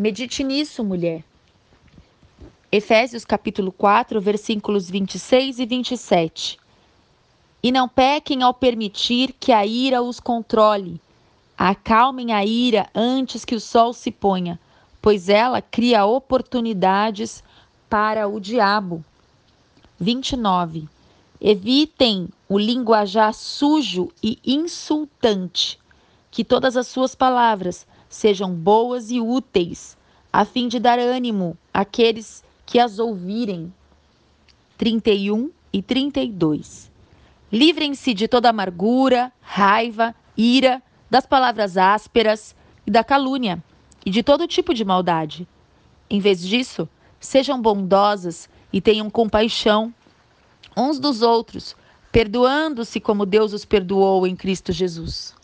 Medite nisso, mulher. Efésios capítulo 4, versículos 26 e 27. E não pequem ao permitir que a ira os controle. Acalmem a ira antes que o sol se ponha, pois ela cria oportunidades para o diabo. 29. Evitem o linguajar sujo e insultante, que todas as suas palavras sejam boas e úteis, a fim de dar ânimo àqueles que as ouvirem. 31 e 32. Livrem-se de toda amargura, raiva, ira, das palavras ásperas e da calúnia, e de todo tipo de maldade. Em vez disso, sejam bondosas e tenham compaixão uns dos outros, perdoando-se como Deus os perdoou em Cristo Jesus.